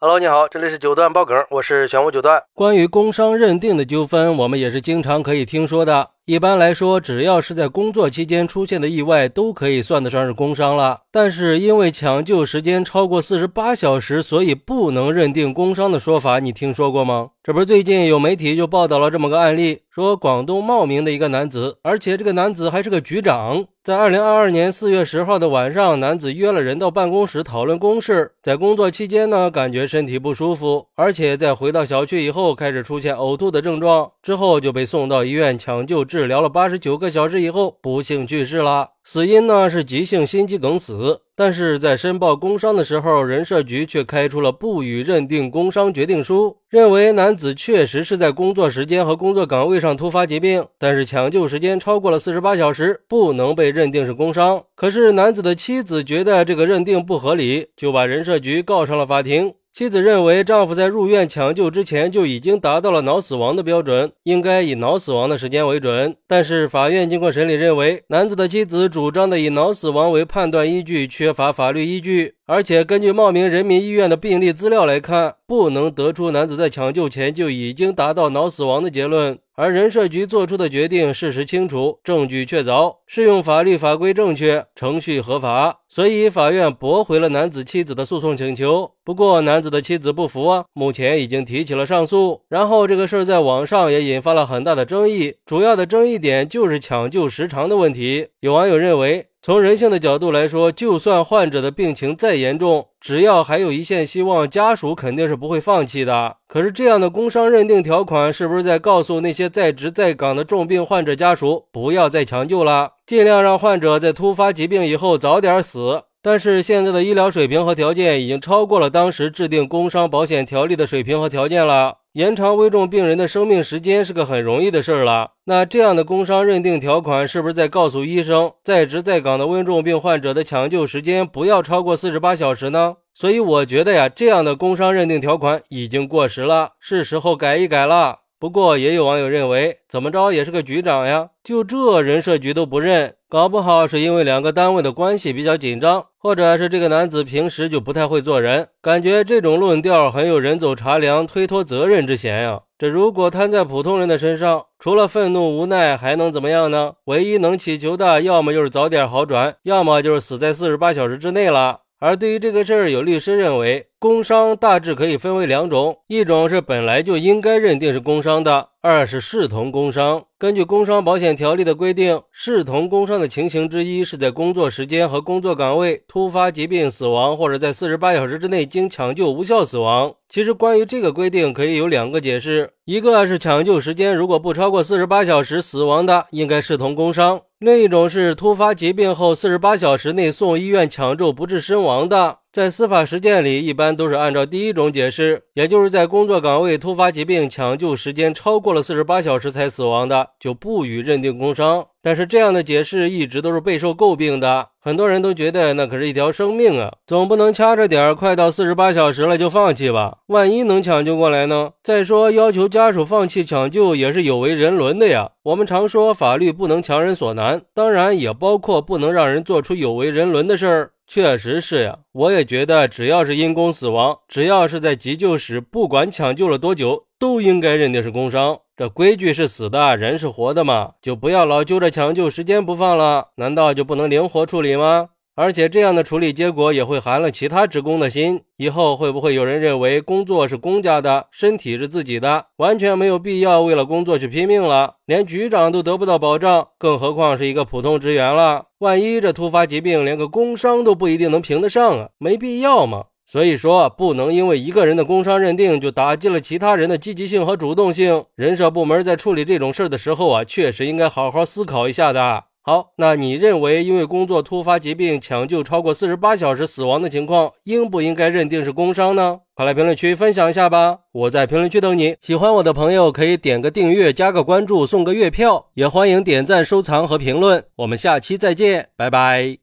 Hello，你好，这里是九段爆梗，我是玄武九段。关于工伤认定的纠纷，我们也是经常可以听说的。一般来说，只要是在工作期间出现的意外，都可以算得上是工伤了。但是因为抢救时间超过四十八小时，所以不能认定工伤的说法，你听说过吗？这不是最近有媒体就报道了这么个案例，说广东茂名的一个男子，而且这个男子还是个局长，在二零二二年四月十号的晚上，男子约了人到办公室讨论公事，在工作期间呢，感觉身体不舒服，而且在回到小区以后开始出现呕吐的症状，之后就被送到医院抢救治。治疗了八十九个小时以后，不幸去世了。死因呢是急性心肌梗死。但是在申报工伤的时候，人社局却开出了不予认定工伤决定书，认为男子确实是在工作时间和工作岗位上突发疾病，但是抢救时间超过了四十八小时，不能被认定是工伤。可是男子的妻子觉得这个认定不合理，就把人社局告上了法庭。妻子认为，丈夫在入院抢救之前就已经达到了脑死亡的标准，应该以脑死亡的时间为准。但是，法院经过审理认为，男子的妻子主张的以脑死亡为判断依据缺乏法律依据，而且根据茂名人民医院的病历资料来看，不能得出男子在抢救前就已经达到脑死亡的结论。而人社局做出的决定事实清楚，证据确凿，适用法律法规正确，程序合法，所以法院驳回了男子妻子的诉讼请求。不过男子的妻子不服啊，目前已经提起了上诉。然后这个事儿在网上也引发了很大的争议，主要的争议点就是抢救时长的问题。有网友认为。从人性的角度来说，就算患者的病情再严重，只要还有一线希望，家属肯定是不会放弃的。可是，这样的工伤认定条款是不是在告诉那些在职在岗的重病患者家属，不要再抢救了，尽量让患者在突发疾病以后早点死？但是现在的医疗水平和条件已经超过了当时制定工伤保险条例的水平和条件了。延长危重病人的生命时间是个很容易的事儿了。那这样的工伤认定条款是不是在告诉医生，在职在岗的危重病患者的抢救时间不要超过四十八小时呢？所以我觉得呀，这样的工伤认定条款已经过时了，是时候改一改了。不过也有网友认为，怎么着也是个局长呀，就这人社局都不认，搞不好是因为两个单位的关系比较紧张，或者是这个男子平时就不太会做人。感觉这种论调很有人走茶凉、推脱责任之嫌呀。这如果摊在普通人的身上，除了愤怒无奈，还能怎么样呢？唯一能祈求的，要么就是早点好转，要么就是死在四十八小时之内了。而对于这个事儿，有律师认为，工伤大致可以分为两种，一种是本来就应该认定是工伤的。二是视同工伤。根据工伤保险条例的规定，视同工伤的情形之一是在工作时间和工作岗位突发疾病死亡，或者在四十八小时之内经抢救无效死亡。其实关于这个规定，可以有两个解释：一个是抢救时间如果不超过四十八小时死亡的，应该视同工伤；另一种是突发疾病后四十八小时内送医院抢救不治身亡的。在司法实践里，一般都是按照第一种解释，也就是在工作岗位突发疾病抢救时间超过了四十八小时才死亡的，就不予认定工伤。但是这样的解释一直都是备受诟病的，很多人都觉得那可是一条生命啊，总不能掐着点儿，快到四十八小时了就放弃吧？万一能抢救过来呢？再说要求家属放弃抢救也是有违人伦的呀。我们常说法律不能强人所难，当然也包括不能让人做出有违人伦的事儿。确实是呀，我也觉得，只要是因公死亡，只要是在急救室，不管抢救了多久，都应该认定是工伤。这规矩是死的，人是活的嘛，就不要老揪着抢救时间不放了。难道就不能灵活处理吗？而且这样的处理结果也会寒了其他职工的心。以后会不会有人认为工作是公家的，身体是自己的，完全没有必要为了工作去拼命了？连局长都得不到保障，更何况是一个普通职员了？万一这突发疾病连个工伤都不一定能评得上啊，没必要嘛。所以说，不能因为一个人的工伤认定就打击了其他人的积极性和主动性。人社部门在处理这种事儿的时候啊，确实应该好好思考一下的。好，那你认为因为工作突发疾病抢救超过四十八小时死亡的情况，应不应该认定是工伤呢？快来评论区分享一下吧！我在评论区等你。喜欢我的朋友可以点个订阅、加个关注、送个月票，也欢迎点赞、收藏和评论。我们下期再见，拜拜。